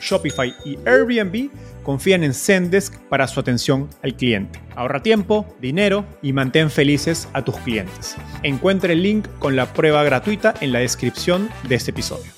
Shopify y Airbnb confían en Zendesk para su atención al cliente. Ahorra tiempo, dinero y mantén felices a tus clientes. Encuentre el link con la prueba gratuita en la descripción de este episodio.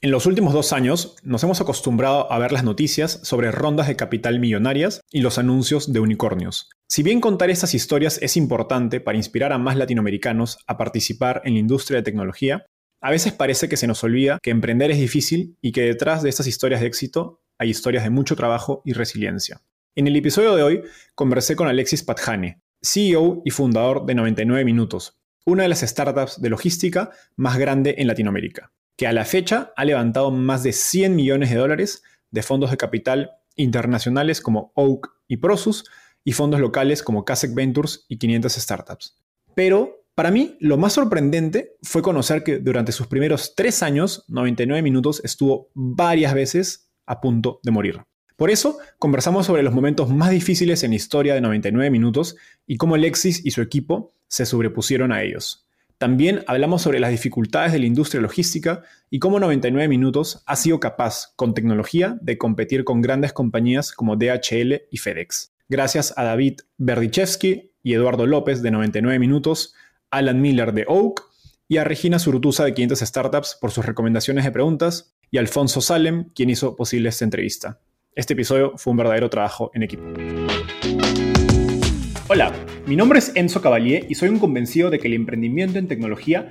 En los últimos dos años nos hemos acostumbrado a ver las noticias sobre rondas de capital millonarias y los anuncios de unicornios. Si bien contar estas historias es importante para inspirar a más latinoamericanos a participar en la industria de tecnología, a veces parece que se nos olvida que emprender es difícil y que detrás de estas historias de éxito hay historias de mucho trabajo y resiliencia. En el episodio de hoy conversé con Alexis Patjane, CEO y fundador de 99 Minutos, una de las startups de logística más grande en Latinoamérica, que a la fecha ha levantado más de 100 millones de dólares de fondos de capital internacionales como Oak y Prosus y fondos locales como Kasek Ventures y 500 Startups. Pero para mí, lo más sorprendente fue conocer que durante sus primeros tres años, 99 minutos estuvo varias veces a punto de morir. Por eso, conversamos sobre los momentos más difíciles en la historia de 99 minutos y cómo Alexis y su equipo se sobrepusieron a ellos. También hablamos sobre las dificultades de la industria logística y cómo 99 Minutos ha sido capaz, con tecnología, de competir con grandes compañías como DHL y FedEx. Gracias a David Berdichevsky y Eduardo López de 99 Minutos, Alan Miller de Oak y a Regina Surutusa de 500 Startups por sus recomendaciones de preguntas y Alfonso Salem, quien hizo posible esta entrevista. Este episodio fue un verdadero trabajo en equipo. Hola, mi nombre es Enzo Cavalier y soy un convencido de que el emprendimiento en tecnología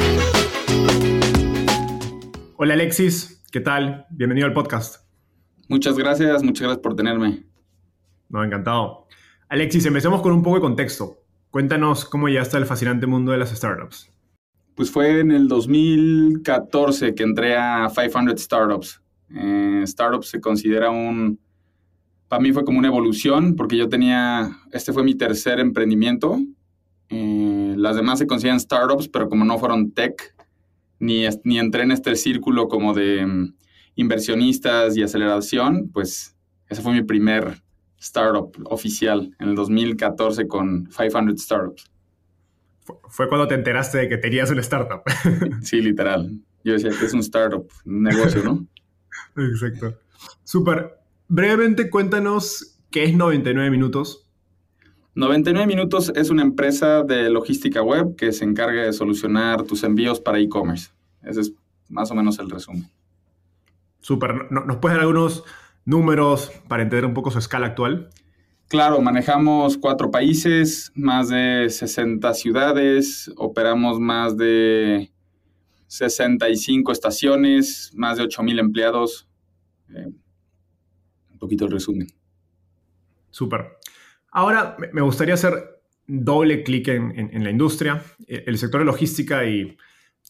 Hola Alexis, ¿qué tal? Bienvenido al podcast. Muchas gracias, muchas gracias por tenerme. No, encantado. Alexis, empecemos con un poco de contexto. Cuéntanos cómo llegaste al fascinante mundo de las startups. Pues fue en el 2014 que entré a 500 Startups. Eh, startups se considera un... Para mí fue como una evolución porque yo tenía... Este fue mi tercer emprendimiento. Eh, las demás se consideran startups, pero como no fueron tech, ni, ni entré en este círculo como de mm, inversionistas y aceleración, pues ese fue mi primer startup oficial en el 2014 con 500 Startups fue cuando te enteraste de que tenías una startup. Sí, literal. Yo decía que es un startup, un negocio, ¿no? Exacto. Súper. Brevemente cuéntanos qué es 99 Minutos. 99 Minutos es una empresa de logística web que se encarga de solucionar tus envíos para e-commerce. Ese es más o menos el resumen. Súper. ¿Nos puedes dar algunos números para entender un poco su escala actual? Claro, manejamos cuatro países, más de 60 ciudades, operamos más de 65 estaciones, más de 8 mil empleados. Eh, un poquito el resumen. Súper. Ahora me gustaría hacer doble clic en, la industria. E, el sector de logística y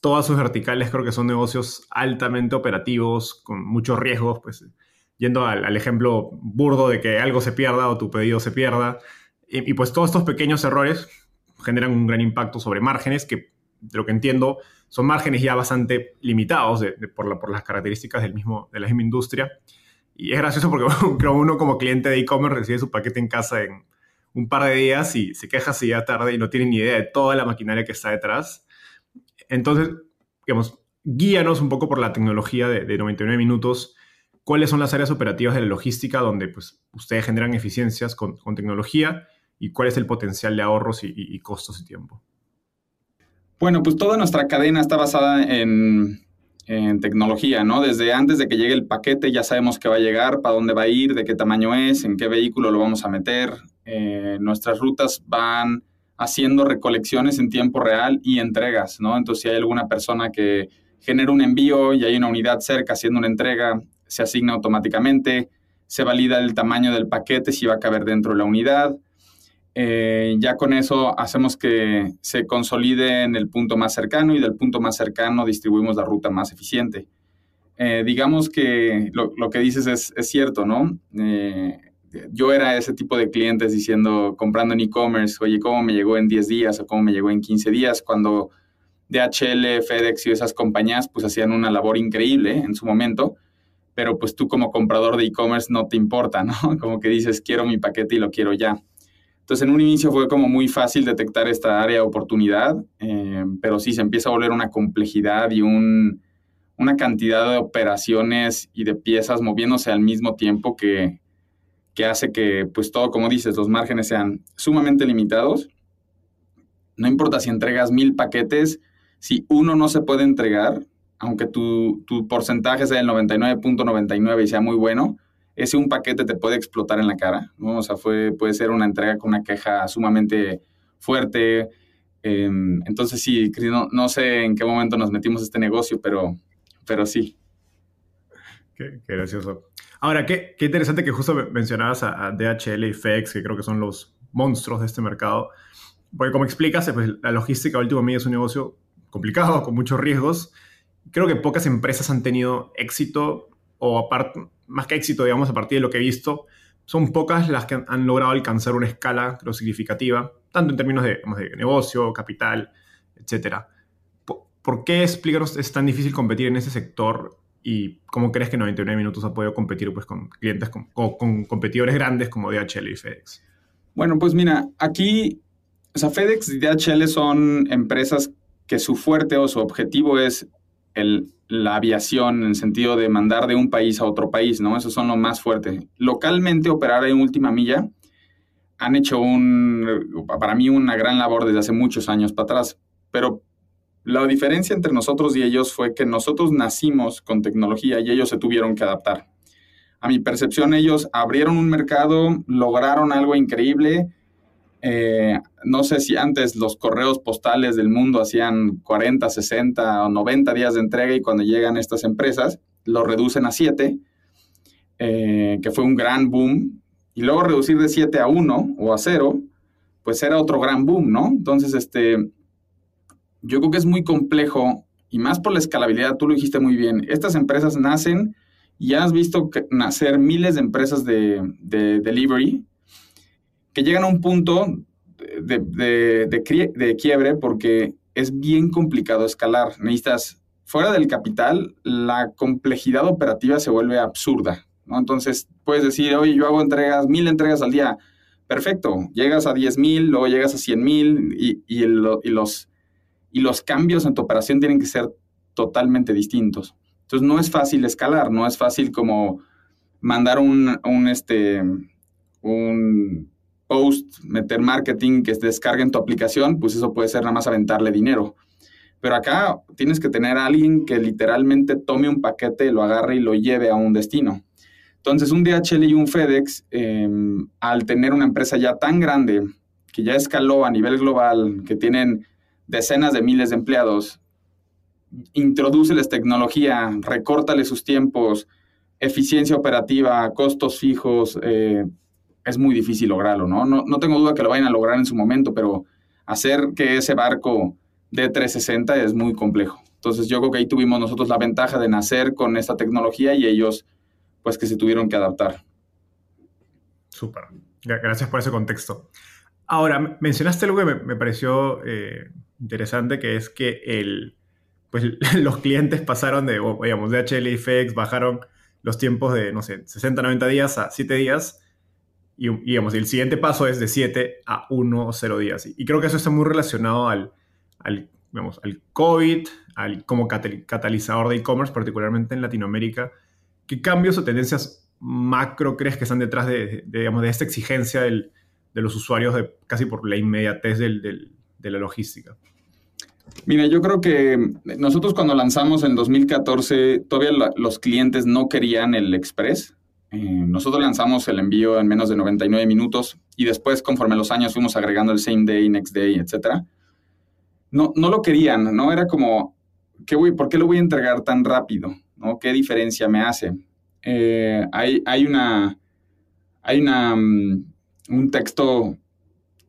todas sus verticales creo que son negocios altamente operativos, con muchos riesgos, pues yendo al, ejemplo burdo de que algo se pierda o tu pedido se pierda. Y, pues todos estos pequeños errores generan un gran impacto sobre márgenes que, de lo que entiendo, son márgenes ya bastante limitados por, las características del mismo, de la misma industria. Y es gracioso porque uno como cliente de e-commerce recibe su paquete en casa en un par de días y se queja si ya tarde y no tiene ni idea de toda la maquinaria que está detrás. Entonces, digamos, guíanos un poco por la tecnología de, 99 minutos. ¿Cuáles son las áreas operativas de la logística donde pues, ustedes generan eficiencias con, tecnología y cuál es el potencial de ahorros y costos y tiempo? Bueno, pues toda nuestra cadena está basada en, tecnología, ¿no? Desde antes de que llegue el paquete ya sabemos qué va a llegar, para dónde va a ir, de qué tamaño es, en qué vehículo lo vamos a meter. Eh, nuestras rutas van haciendo recolecciones en tiempo real y entregas, ¿no? Entonces, si hay alguna persona que genera un envío y hay una unidad cerca haciendo una entrega, se asigna automáticamente, se valida el tamaño del paquete, si va a caber dentro de la unidad. Eh, ya con eso hacemos que se consolide en el punto más cercano y del punto más cercano distribuimos la ruta más eficiente. Eh, digamos que lo, que dices es, cierto, ¿no? Eh, yo era ese tipo de clientes diciendo, comprando en e-commerce, oye, ¿cómo me llegó en 10 días o cómo me llegó en 15 días? Cuando DHL, FedEx y esas compañías pues hacían una labor increíble en su momento, pero pues tú como comprador de e-commerce no te importa, ¿no? Como que dices, quiero mi paquete y lo quiero ya. Entonces, en un inicio fue como muy fácil detectar esta área de oportunidad, eh, pero sí se empieza a volver una complejidad y un, una cantidad de operaciones y de piezas moviéndose al mismo tiempo que, que hace que, pues todo, como dices, los márgenes sean sumamente limitados. No importa si entregas mil paquetes, si uno no se puede entregar, aunque tu, tu porcentaje sea el 99.99 y sea muy bueno, ese un paquete te puede explotar en la cara, ¿no? O sea, puede ser una entrega con una queja sumamente fuerte. Em, entonces, sí, no, no, sé en qué momento nos metimos a este negocio, pero, pero sí. Qué, gracioso. Ahora, qué, interesante que justo mencionabas a, DHL y FedEx, que creo que son los monstruos de este mercado. Porque como explicas, pues, la logística últimamente es un negocio complicado, con muchos riesgos. Creo que pocas empresas han tenido éxito o aparte, más que éxito, digamos, a partir de lo que he visto, son pocas las que han logrado alcanzar una escala, creo, significativa, tanto en términos de, negocio, capital, etc. ¿Por, qué, explícanos, es tan difícil competir en ese sector y cómo crees que 99 minutos ha podido competir pues, con clientes, con, con competidores grandes como DHL y FedEx? Bueno, pues mira, aquí, o sea, FedEx y DHL son empresas que su fuerte o su objetivo es la aviación en el sentido de mandar de un país a otro país, ¿no? Esos son los más fuertes. Localmente operar en última milla han hecho un, para mí una gran labor desde hace muchos años para atrás, pero la diferencia entre nosotros y ellos fue que nosotros nacimos con tecnología y ellos se tuvieron que adaptar. A mi percepción, ellos abrieron un mercado, lograron algo increíble, eh, no sé si antes los correos postales del mundo hacían 40, 60 o 90 días de entrega y cuando llegan estas empresas lo reducen a 7, eh, que fue un gran boom. Y luego reducir de 7 a 1 o a 0, pues era otro gran boom, ¿no? Entonces, este, yo creo que es muy complejo y más por la escalabilidad, tú lo dijiste muy bien, estas empresas nacen y has visto nacer miles de empresas de delivery que llegan a un punto de, de, quiebre porque es bien complicado escalar. Necesitas, fuera del capital, la complejidad operativa se vuelve absurda. ¿no? Entonces, puedes decir, oye, yo hago entregas, mil entregas al día. Perfecto, llegas a 10 mil, luego llegas a 100 mil y, y, los, y los cambios en tu operación tienen que ser totalmente distintos. Entonces, no es fácil escalar, no es fácil como mandar un, un este, un post, meter marketing, que descarguen tu aplicación, pues eso puede ser nada más aventarle dinero. Pero acá tienes que tener a alguien que literalmente tome un paquete, lo agarre y lo lleve a un destino. Entonces, un DHL y un FedEx, em, al tener una empresa ya tan grande, que ya escaló a nivel global, que tienen decenas de miles de empleados, introduceles tecnología, recórtale sus tiempos, eficiencia operativa, costos fijos, eh, es muy difícil lograrlo, ¿no? ¿no? No tengo duda que lo vayan a lograr en su momento, pero hacer que ese barco de 360 es muy complejo. Entonces yo creo que ahí tuvimos nosotros la ventaja de nacer con esta tecnología y ellos pues que se tuvieron que adaptar. Súper. Gracias por ese contexto. Ahora, mencionaste algo que me, pareció eh, interesante, que es que el, pues, los clientes pasaron de, digamos, DHL y FedEx bajaron los tiempos de, no sé, 60, 90 días a 7 días. Y, digamos, el siguiente paso es de 7 a 1 o 0 días. Y, creo que eso está muy relacionado al, al, al COVID, al, como catalizador de e-commerce, particularmente en Latinoamérica. ¿Qué cambios o tendencias macro crees que están detrás de, digamos, de esta exigencia del, de los usuarios de, casi por la inmediatez del, de la logística? Mira, yo creo que nosotros cuando lanzamos en 2014, todavía los clientes no querían el Express. Eh, nosotros lanzamos el envío en menos de 99 minutos y después, conforme los años, fuimos agregando el same day, next day, etc. No, no lo querían, ¿no? Era como, ¿qué voy, ¿por qué lo voy a entregar tan rápido? ¿no? ¿Qué diferencia me hace? Eh, hay, hay, una, hay una, mm, un texto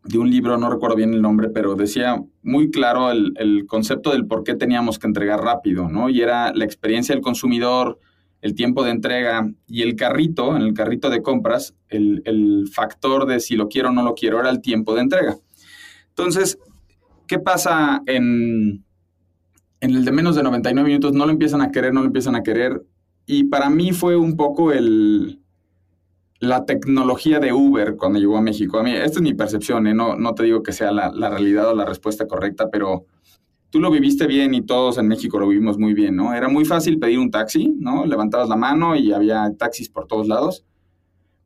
de un libro, no recuerdo bien el nombre, pero decía muy claro el, concepto del por qué teníamos que entregar rápido, ¿no? Y era la experiencia del consumidor, el tiempo de entrega y el carrito, en el carrito de compras, el, factor de si lo quiero o no lo quiero era el tiempo de entrega. Entonces, ¿qué pasa en, en el de menos de 99 minutos? No lo empiezan a querer, no lo empiezan a querer. Y para mí fue un poco el, la tecnología de Uber cuando llegó a México. A mí, esta es mi percepción, ¿eh? no, no te digo que sea la, realidad o la respuesta correcta, pero tú lo viviste bien y todos en México lo vivimos muy bien, ¿no? Era muy fácil pedir un taxi, ¿no? Levantabas la mano y había taxis por todos lados,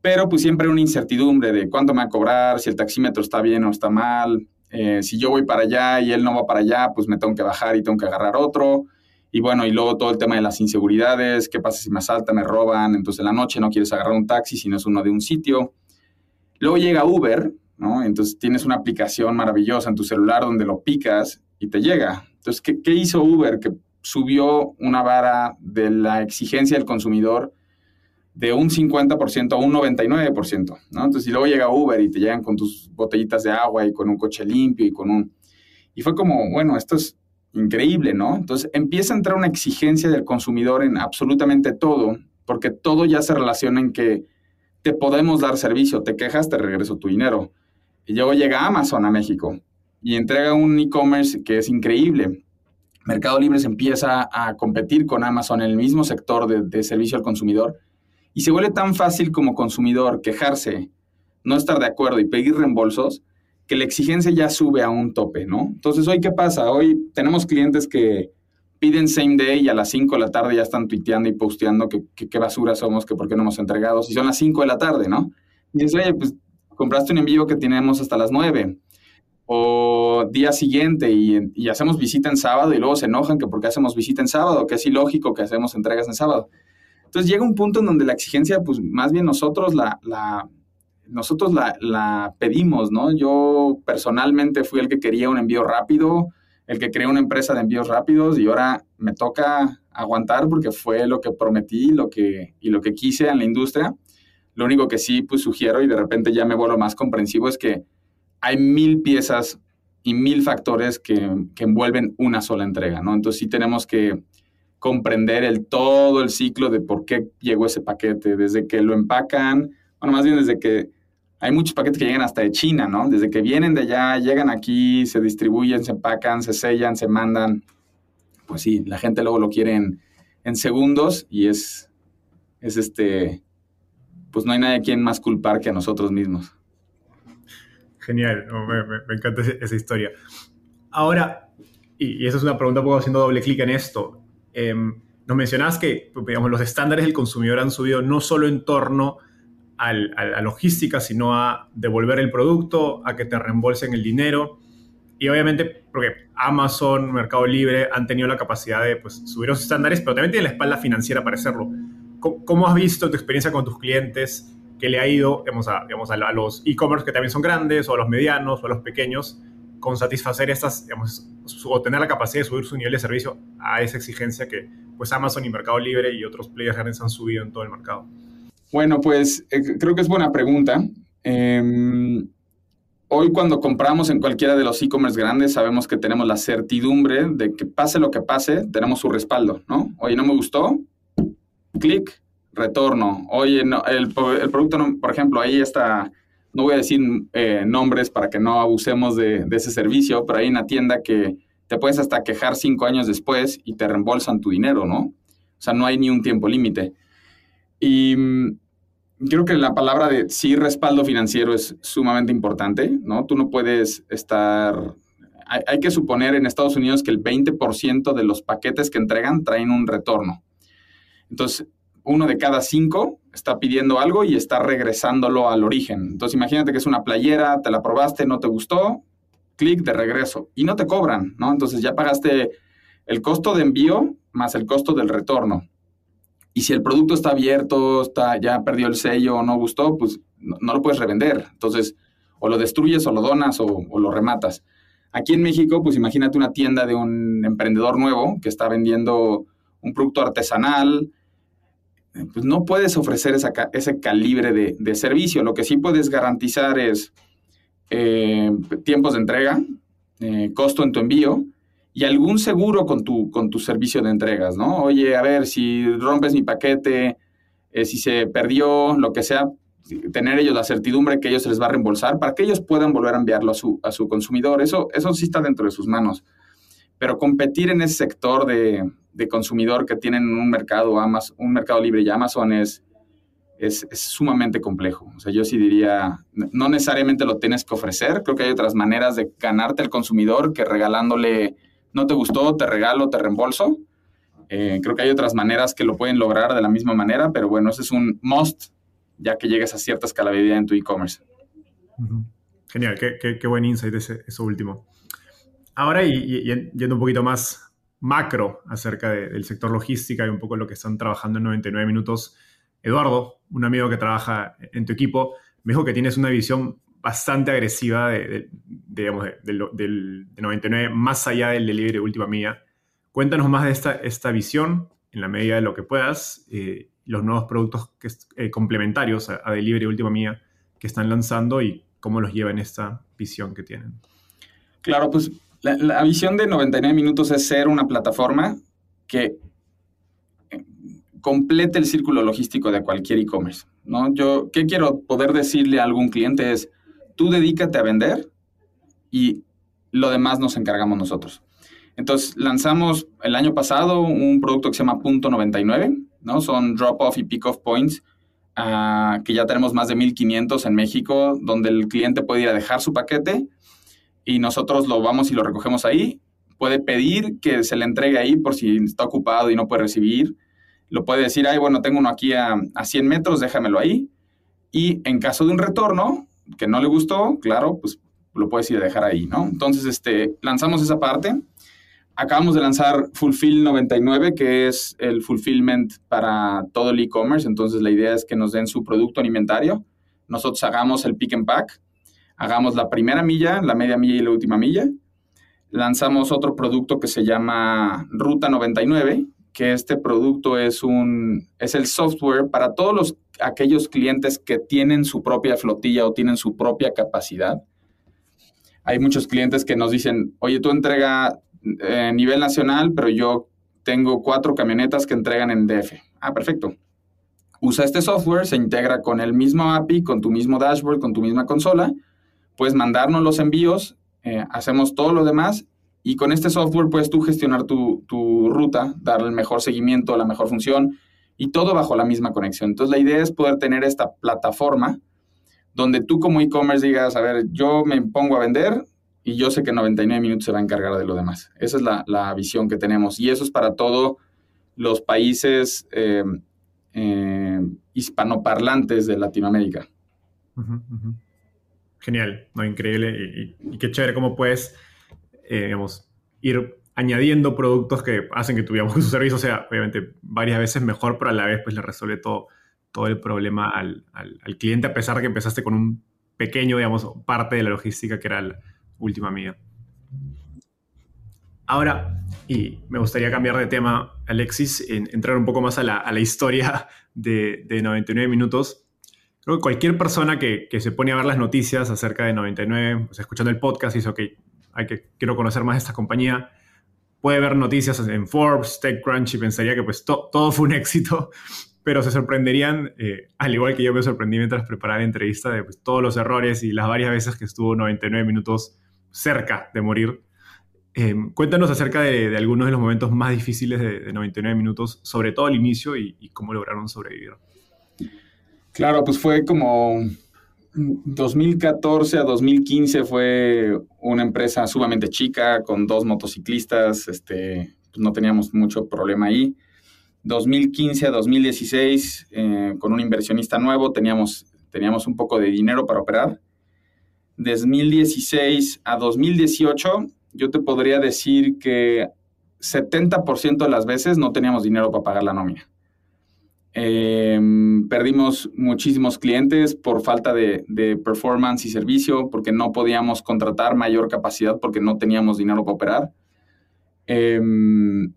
pero pues siempre una incertidumbre de cuánto me va a cobrar, si el taxímetro está bien o está mal, eh, si yo voy para allá y él no va para allá, pues me tengo que bajar y tengo que agarrar otro. Y bueno, y luego todo el tema de las inseguridades, qué pasa si me asaltan, me roban, entonces en la noche no quieres agarrar un taxi si no es uno de un sitio. Luego llega Uber, ¿no? Entonces tienes una aplicación maravillosa en tu celular donde lo picas y te llega. Entonces, ¿qué, qué hizo Uber? Que subió una vara de la exigencia del consumidor de un 50% a un 99%, ¿no? Entonces, si luego llega Uber y te llegan con tus botellitas de agua y con un coche limpio y con un... Y fue como, bueno, esto es increíble, ¿no? Entonces empieza a entrar una exigencia del consumidor en absolutamente todo, porque todo ya se relaciona en que te podemos dar servicio, te quejas, te regreso tu dinero. Y luego llega Amazon a México y entrega un e-commerce que es increíble. Mercado Libre se empieza a competir con Amazon en el mismo sector de, servicio al consumidor y se vuelve tan fácil como consumidor quejarse, no estar de acuerdo y pedir reembolsos, que la exigencia ya sube a un tope, ¿no? Entonces, hoy, ¿qué pasa? Hoy tenemos clientes que piden same day y a las 5 de la tarde ya están tuiteando y posteando que, qué basura somos, que por qué no hemos entregado, si son las 5 de la tarde, ¿no? Y dices, oye, pues compraste un envío que tenemos hasta las 9 o día siguiente y, y, hacemos visita en sábado y luego se enojan que porque hacemos visita en sábado, que es ilógico que hacemos entregas en sábado. Entonces llega un punto en donde la exigencia, pues más bien nosotros la, la, nosotros la, pedimos, ¿no? Yo personalmente fui el que quería un envío rápido, el que creó una empresa de envíos rápidos y ahora me toca aguantar porque fue lo que prometí lo que, y lo que quise en la industria. Lo único que sí pues, sugiero y de repente ya me vuelvo más comprensivo es que hay mil piezas y mil factores que, que envuelven una sola entrega, ¿no? Entonces sí tenemos que comprender el todo el ciclo de por qué llegó ese paquete, desde que lo empacan, bueno, más bien desde que hay muchos paquetes que llegan hasta de China, ¿no? Desde que vienen de allá, llegan aquí, se distribuyen, se empacan, se sellan, se mandan. Pues sí, la gente luego lo quiere en, segundos y es, es este, pues no hay nadie a quien más culpar que a nosotros mismos. Genial, me, encanta esa historia. Ahora, y, esa es una pregunta, puedo haciendo doble clic en esto. Em, nos mencionabas que digamos, los estándares del consumidor han subido no solo en torno a la logística, sino a devolver el producto, a que te reembolsen el dinero. Y obviamente, porque Amazon, Mercado Libre han tenido la capacidad de pues, subir los estándares, pero también tienen la espalda financiera para hacerlo. ¿Cómo, has visto tu experiencia con tus clientes que le ha ido a, a los e-commerce que también son grandes, o a los medianos, o a los pequeños, con satisfacer estas, digamos, o tener la capacidad de subir su nivel de servicio a esa exigencia que pues Amazon y Mercado Libre y otros players grandes han subido en todo el mercado? Bueno, pues eh, creo que es buena pregunta. Em, hoy cuando compramos en cualquiera de los e-commerce grandes sabemos que tenemos la certidumbre de que pase lo que pase, tenemos su respaldo, ¿no? Oye, no me gustó, clic, retorno. Oye, el, producto, por ejemplo, ahí está, no voy a decir eh, nombres para que no abusemos de, ese servicio, pero hay una tienda que te puedes hasta quejar cinco años después y te reembolsan tu dinero, ¿no? O sea, no hay ni un tiempo límite. Y mm, creo que la palabra de sí respaldo financiero es sumamente importante, ¿no? Tú no puedes estar... Hay que suponer en Estados Unidos que el 20% de los paquetes que entregan traen un retorno. Entonces, uno de cada cinco está pidiendo algo y está regresándolo al origen. Entonces, imagínate que es una playera, te la probaste, no te gustó, clic de regreso y no te cobran, ¿no? Entonces ya pagaste el costo de envío más el costo del retorno. Y si el producto está abierto, está, ya perdió el sello o no gustó, pues no, lo puedes revender. Entonces, o lo destruyes o lo donas o, o, lo rematas. Aquí en México, pues imagínate una tienda de un emprendedor nuevo que está vendiendo un producto artesanal, pues no puedes ofrecer esa, ese calibre de, de, servicio. Lo que sí puedes garantizar es eh, tiempos de entrega, eh, costo en tu envío y algún seguro con tu, con tu servicio de entregas, ¿no? Oye, a ver, si rompes mi paquete, eh, si se perdió, lo que sea, tener ellos la certidumbre que ellos se les va a reembolsar para que ellos puedan volver a enviarlo a su, a su consumidor. Eso, eso sí está dentro de sus manos. Pero competir en ese sector de, de consumidor que tienen un mercado, Amazon, un mercado libre y Amazon es, es, es, sumamente complejo. O sea, yo sí diría, no necesariamente lo tienes que ofrecer, creo que hay otras maneras de ganarte al consumidor que regalándole, no te gustó, te regalo, te reembolso. Eh, creo que hay otras maneras que lo pueden lograr de la misma manera, pero bueno, ese es un must ya que llegues a cierta escalabilidad en tu e-commerce. Uh -huh. Genial, qué, qué, qué, buen insight ese, eso último. Ahora, y, yendo un poquito más macro acerca de, del sector logística y un poco lo que están trabajando en 99 minutos, Eduardo, un amigo que trabaja en tu equipo, me dijo que tienes una visión bastante agresiva de, de, digamos, del, 99, más allá del delivery de última milla. Cuéntanos más de esta, esta visión, en la medida de lo que puedas, eh, los nuevos productos eh, complementarios a, a delivery de última milla que están lanzando y cómo los lleva en esta visión que tienen. Claro, pues la, visión de 99 minutos es ser una plataforma que complete el círculo logístico de cualquier e-commerce. ¿no? Yo, ¿qué quiero poder decirle a algún cliente? Es, tú dedícate a vender y lo demás nos encargamos nosotros. Entonces, lanzamos el año pasado un producto que se llama Punto 99, ¿no? Son drop-off y pick-off points, uh, que ya tenemos más de 1.500 en México, donde el cliente puede ir a dejar su paquete y nosotros lo vamos y lo recogemos ahí. Puede pedir que se le entregue ahí por si está ocupado y no puede recibir lo puede decir, ay, bueno, tengo uno aquí a, a 100 metros, déjamelo ahí. Y en caso de un retorno que no le gustó, claro, pues lo puedes ir a dejar ahí, ¿no? Entonces, este, lanzamos esa parte. Acabamos de lanzar Fulfill 99, que es el fulfillment para todo el e-commerce. Entonces, la idea es que nos den su producto en inventario. Nosotros hagamos el pick and pack, hagamos la primera milla, la media milla y la última milla. Lanzamos otro producto que se llama Ruta 99, que este producto es, un, es el software para todos los, aquellos clientes que tienen su propia flotilla o tienen su propia capacidad. Hay muchos clientes que nos dicen, oye, tú entrega eh, nivel nacional, pero yo tengo cuatro camionetas que entregan en DF. Ah, perfecto. Usa este software, se integra con el mismo API, con tu mismo dashboard, con tu misma consola. Puedes mandarnos los envíos, eh, hacemos todo lo demás y con este software puedes tú gestionar tu, tu, ruta, darle el mejor seguimiento, la mejor función y todo bajo la misma conexión. Entonces la idea es poder tener esta plataforma donde tú como e-commerce digas, a ver, yo me pongo a vender y yo sé que 99 minutos se va a encargar de lo demás. Esa es la, la visión que tenemos y eso es para todos los países eh, eh, hispanoparlantes de Latinoamérica. Genial, no, increíble y, qué chévere cómo puedes eh, digamos, ir añadiendo productos que hacen que tu, digamos, servicio sea, obviamente, varias veces mejor, pero a la vez pues le resuelve todo, todo el problema al, al, cliente, a pesar de que empezaste con un pequeño, digamos, parte de la logística que era la última mía. Ahora, y me gustaría cambiar de tema, Alexis, en, entrar un poco más a la, a la historia de, de, 99 minutos. Creo que cualquier persona que, que, se pone a ver las noticias acerca de 99, o sea, escuchando el podcast, dice, ok, hay que, quiero conocer más esta compañía. Puede ver noticias en Forbes, TechCrunch y pensaría que pues to, todo fue un éxito, pero se sorprenderían, eh, al igual que yo me sorprendí mientras preparaba la entrevista, de pues, todos los errores y las varias veces que estuvo 99 minutos cerca de morir. Eh, cuéntanos acerca de, algunos de los momentos más difíciles de, de, 99 minutos, sobre todo al inicio y, y cómo lograron sobrevivir. Claro, pues fue como 2014 a 2015 fue una empresa sumamente chica con dos motociclistas, este, pues no teníamos mucho problema ahí. 2015 a 2016 eh, con un inversionista nuevo teníamos, teníamos un poco de dinero para operar. 2016 a 2018 yo te podría decir que 70% de las veces no teníamos dinero para pagar la nómina. Em, perdimos muchísimos clientes por falta de, performance y servicio, porque no podíamos contratar mayor capacidad porque no teníamos dinero para operar. Em,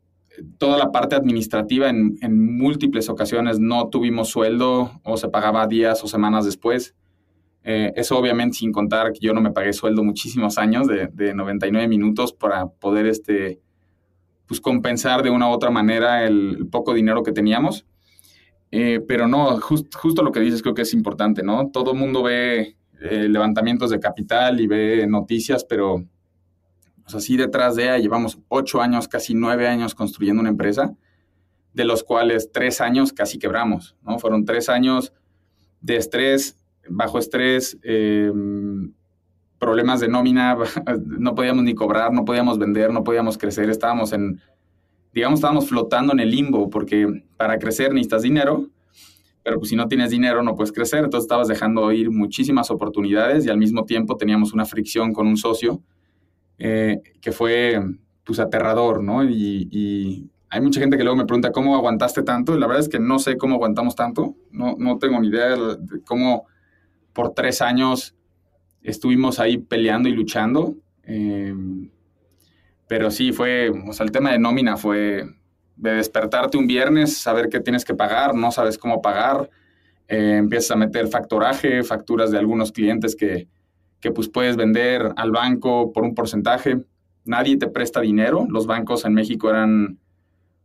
toda la parte administrativa en, múltiples ocasiones no tuvimos sueldo o se pagaba días o semanas después. Eh, eso obviamente sin contar que yo no me pagué sueldo muchísimos años de, de 99 minutos para poder este, pues, compensar de una u otra manera el poco dinero que teníamos. Eh, pero no, justo lo que dices creo que es importante, ¿no? Todo el mundo ve eh, levantamientos de capital y ve noticias, pero sea, detrás de ella llevamos ocho años, casi nueve años construyendo una empresa, de los cuales tres años casi quebramos, ¿no? Fueron tres años de estrés, bajo estrés, em, problemas de nómina, no podíamos ni cobrar, no podíamos vender, no podíamos crecer, estábamos en digamos, estábamos flotando en el limbo, porque para crecer necesitas dinero, pero pues si no tienes dinero no puedes crecer, entonces estabas dejando ir muchísimas oportunidades y al mismo tiempo teníamos una fricción con un socio eh, que fue pues aterrador, ¿no? Y, hay mucha gente que luego me pregunta cómo aguantaste tanto, y la verdad es que no sé cómo aguantamos tanto, no, no tengo ni idea de cómo por tres años estuvimos ahí peleando y luchando. Eh, pero sí, fue, o sea, el tema de nómina fue de despertarte un viernes, saber qué tienes que pagar, no sabes cómo pagar, eh, empiezas a meter factoraje, facturas de algunos clientes que, que pues puedes vender al banco por un porcentaje. Nadie te presta dinero. Los bancos en México eran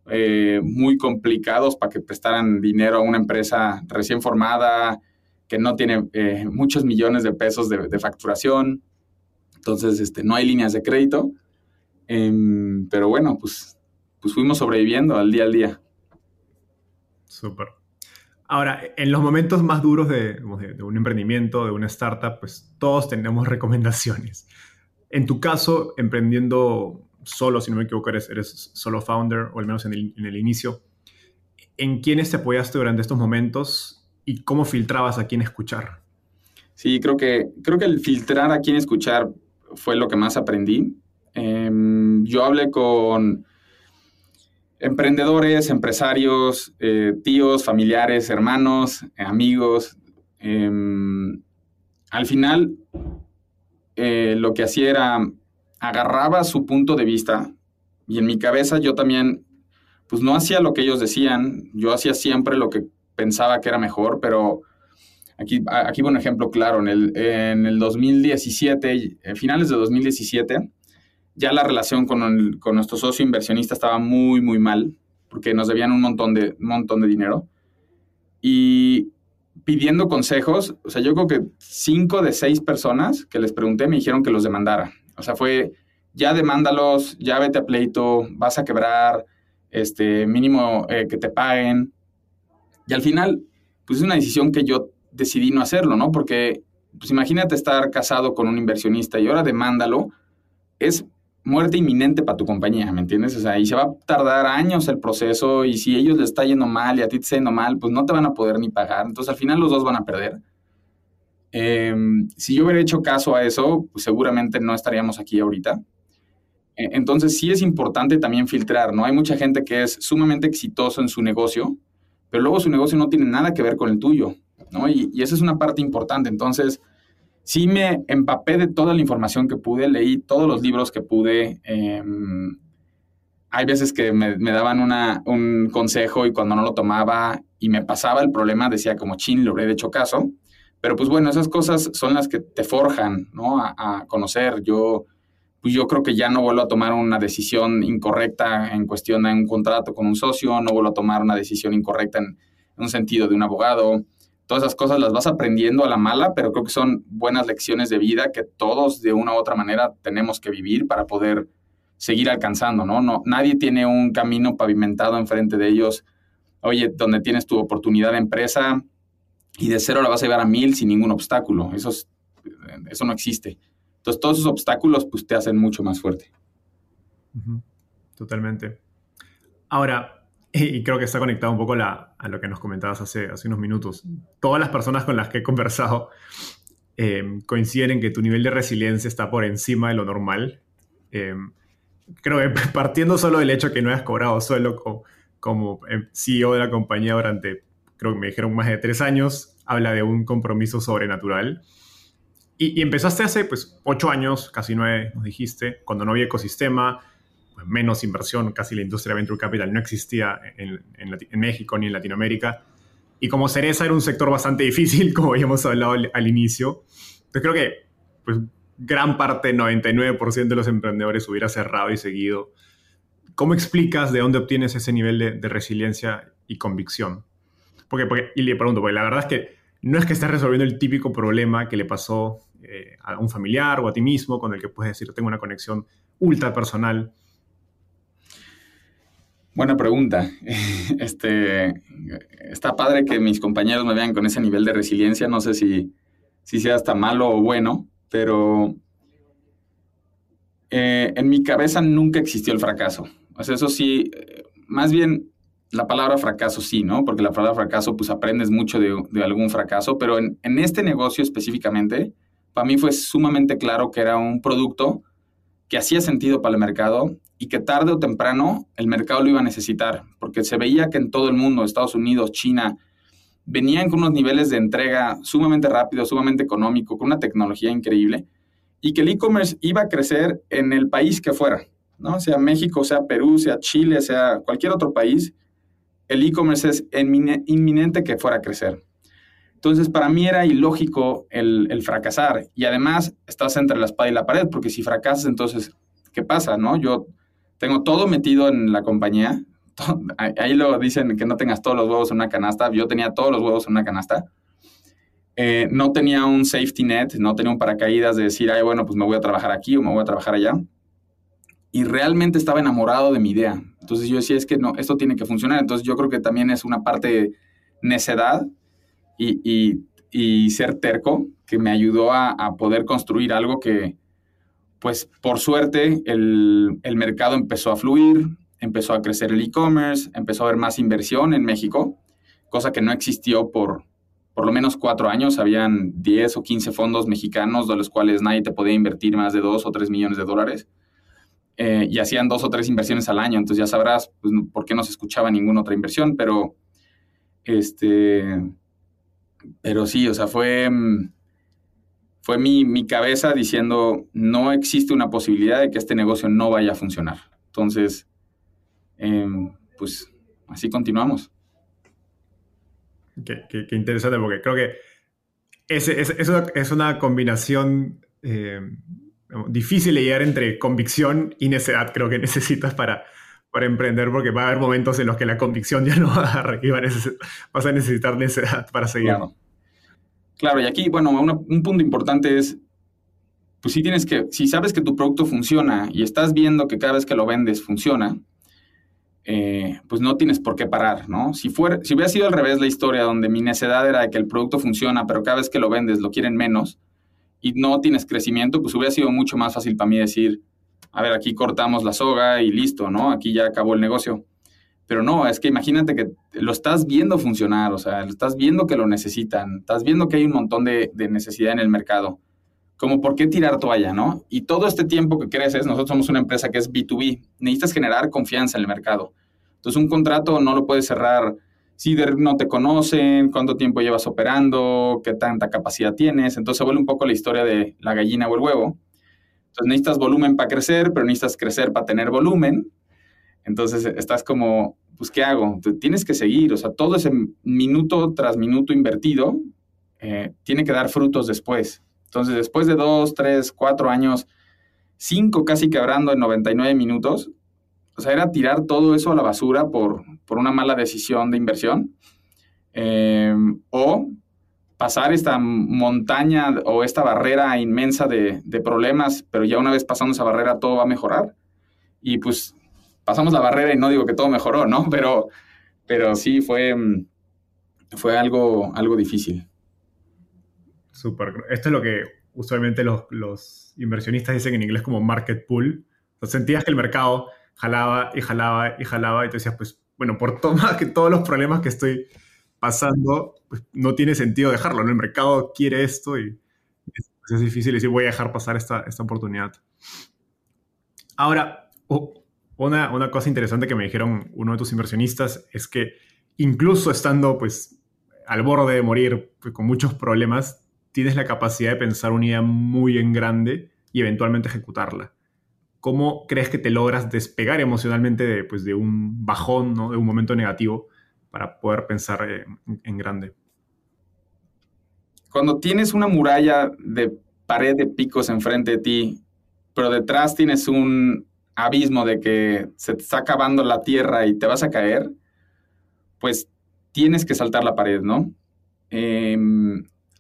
eh, muy complicados para que prestaran dinero a una empresa recién formada, que no tiene eh, muchos millones de pesos de, de, facturación. Entonces, este, no hay líneas de crédito. Em, pero bueno, pues, pues fuimos sobreviviendo al día al día. Súper. Ahora, en los momentos más duros de, de, un emprendimiento, de una startup, pues todos tenemos recomendaciones. En tu caso, emprendiendo solo, si no me equivoco, eres, eres solo founder, o al menos en el, en el inicio, ¿en quiénes te apoyaste durante estos momentos y cómo filtrabas a quién escuchar? Sí, creo que, creo que el filtrar a quién escuchar fue lo que más aprendí. Em, yo hablé con emprendedores, empresarios, eh, tíos, familiares, hermanos, amigos. Em, al final, eh, lo que hacía era agarraba su punto de vista y en mi cabeza yo también, pues no hacía lo que ellos decían, yo hacía siempre lo que pensaba que era mejor, pero aquí, aquí un ejemplo claro, en el, en el 2017, finales de 2017, ya la relación con, con, nuestro socio inversionista estaba muy, muy mal, porque nos debían un montón de, montón de dinero. Y pidiendo consejos, o sea, yo creo que cinco de seis personas que les pregunté me dijeron que los demandara. O sea, fue, ya demándalos, ya vete a pleito, vas a quebrar, este, mínimo eh, que te paguen. Y al final, pues es una decisión que yo decidí no hacerlo, ¿no? Porque, pues imagínate estar casado con un inversionista y ahora demándalo. Es muerte inminente para tu compañía, ¿me entiendes? O sea, y se va a tardar años el proceso y si ellos les está yendo mal y a ti te está yendo mal, pues no te van a poder ni pagar. Entonces al final los dos van a perder. Em, si yo hubiera hecho caso a eso, pues seguramente no estaríamos aquí ahorita. E, entonces sí es importante también filtrar, ¿no? Hay mucha gente que es sumamente exitoso en su negocio, pero luego su negocio no tiene nada que ver con el tuyo, ¿no? Y, y esa es una parte importante. Entonces, sí me empapé de toda la información que pude, leí todos los libros que pude. Em, hay veces que me, daban un consejo y cuando no lo tomaba y me pasaba el problema, decía como, chin, lo he hecho caso. Pero pues bueno, esas cosas son las que te forjan, ¿no? A, conocer. Yo, pues yo creo que ya no vuelvo a tomar una decisión incorrecta en cuestión de un contrato con un socio, no vuelvo a tomar una decisión incorrecta en un sentido de un abogado todas esas cosas las vas aprendiendo a la mala, pero creo que son buenas lecciones de vida que todos de una u otra manera tenemos que vivir para poder seguir alcanzando, ¿no? no nadie tiene un camino pavimentado enfrente de ellos. Oye, donde tienes tu oportunidad de empresa, y de cero la vas a llevar a mil sin ningún obstáculo. Eso, eso no existe. Entonces, todos esos obstáculos pues, te hacen mucho más fuerte. Totalmente. Ahora, y creo que está conectado un poco a lo que nos comentabas hace, hace unos minutos. Todas las personas con las que he conversado em, coinciden en que tu nivel de resiliencia está por encima de lo normal. Em, creo que partiendo solo del hecho que no has cobrado suelo como, em, CEO de la compañía durante creo que me dijeron más de tres años, habla de un compromiso sobrenatural. Y, empezaste hace pues ocho años, casi nueve, nos dijiste, cuando no había ecosistema, pues, menos inversión, casi la industria venture capital no existía en, México ni en Latinoamérica. Y como cereza era un sector bastante difícil, como habíamos hablado al, inicio. Entonces creo que pues, gran parte, 99% de los emprendedores hubiera cerrado y seguido. ¿Cómo explicas de dónde obtienes ese nivel de, de resiliencia y convicción? Porque, y le pregunto, porque la verdad es que no es que estés resolviendo el típico problema que le pasó eh, a un familiar o a ti mismo con el que puedes decir, tengo una conexión ultra personal. Buena pregunta. Este, está padre que mis compañeros me vean con ese nivel de resiliencia. No sé si, si sea hasta malo o bueno, pero eh, en mi cabeza nunca existió el fracaso. O sea, eso sí, más bien la palabra fracaso sí, ¿no? Porque la palabra fracaso, pues aprendes mucho de, algún fracaso, pero en, este negocio específicamente, para mí fue sumamente claro que era un producto que hacía sentido para el mercado y que tarde o temprano el mercado lo iba a necesitar, porque se veía que en todo el mundo, Estados Unidos, China, venían con unos niveles de entrega sumamente rápidos, sumamente económico, con una tecnología increíble, y que el e-commerce iba a crecer en el país que fuera, ¿no? Sea México, sea Perú, sea Chile, sea cualquier otro país, el e-commerce es inminente que fuera a crecer. Entonces, para mí era ilógico el, fracasar. Y además, estás entre la espada y la pared, porque si fracasas, entonces, ¿qué pasa? no? Yo tengo todo metido en la compañía. ahí lo dicen que no tengas todos los huevos en una canasta. Yo tenía todos los huevos en una canasta. Eh, no tenía un safety net, no tenía un paracaídas de decir, ay, bueno, pues me voy a trabajar aquí o me voy a trabajar allá y realmente estaba enamorado de mi idea. Entonces yo decía, es que no, esto tiene que funcionar. Entonces yo creo que también es una parte de necedad y, ser terco que me ayudó a, poder construir algo que, pues por suerte, el, mercado empezó a fluir, empezó a crecer el e-commerce, empezó a haber más inversión en México, cosa que no existió por por lo menos cuatro años. Habían 10 o 15 fondos mexicanos de los cuales nadie te podía invertir más de 2 o 3 millones de dólares. Eh, y hacían dos o tres inversiones al año, entonces ya sabrás pues, por qué no se escuchaba ninguna otra inversión, pero este, pero sí, o sea, fue, mm, fue mi, mi, cabeza diciendo, no existe una posibilidad de que este negocio no vaya a funcionar. Entonces, em, pues así continuamos. Qué, qué, interesante, porque creo que es, es, es, una, combinación eh, difícil de llegar entre convicción y necedad, creo que necesitas para, para emprender, porque va a haber momentos en los que la convicción ya no va a dar y vas a necesitar necedad para seguir. Claro. y aquí, bueno, un punto importante es, pues si tienes que, si sabes que tu producto funciona y estás viendo que cada vez que lo vendes funciona, eh, pues no tienes por qué parar, ¿no? Si, fuera, si hubiera sido al revés la historia, donde mi necedad era de que el producto funciona, pero cada vez que lo vendes lo quieren menos, y no tienes crecimiento, pues hubiera sido mucho más fácil para mí decir, a ver, aquí cortamos la soga y listo, ¿no? Aquí ya acabó el negocio. Pero no, es que imagínate que lo estás viendo funcionar, o sea, lo estás viendo que lo necesitan, estás viendo que hay un montón de, necesidad en el mercado. Como por qué tirar toalla, ¿no? Y todo este tiempo que creces, nosotros somos una empresa que es B2B, necesitas generar confianza en el mercado. Entonces, un contrato no lo puedes cerrar si no te conocen, cuánto tiempo llevas operando, qué tanta capacidad tienes. Entonces se vuelve un poco la historia de la gallina o el huevo. Entonces necesitas volumen para crecer, pero necesitas crecer para tener volumen. Entonces estás como, pues, ¿qué hago? tienes que seguir, o sea, todo ese minuto tras minuto invertido eh, tiene que dar frutos después. Entonces, después de dos, tres, cuatro años, cinco casi quebrando en 99 minutos, o sea, era tirar todo eso a la basura por, una mala decisión de inversión. Em, o pasar esta montaña o esta barrera inmensa de, problemas, pero ya una vez pasando esa barrera todo va a mejorar. Y pues pasamos la barrera y no digo que todo mejoró, ¿no? Pero, pero sí fue, fue algo, algo difícil. Súper. Esto es lo que usualmente los, inversionistas dicen en inglés como market pool. O sentías que el mercado jalaba y jalaba y jalaba y te decías, pues, bueno, por que todos los problemas que estoy pasando, pues no tiene sentido dejarlo, ¿no? El mercado quiere esto y es, difícil decir, voy a dejar pasar esta, esta oportunidad. Ahora, una, una, cosa interesante que me dijeron uno de tus inversionistas es que incluso estando, pues, al borde de morir, pues, con muchos problemas, tienes la capacidad de pensar una idea muy en grande y eventualmente ejecutarla. ¿Cómo crees que te logras despegar emocionalmente de, pues, de un bajón, ¿no? de un momento negativo, para poder pensar en, grande? Cuando tienes una muralla de pared de picos enfrente de ti, pero detrás tienes un abismo de que se te está acabando la tierra y te vas a caer, pues tienes que saltar la pared, ¿no? Eh,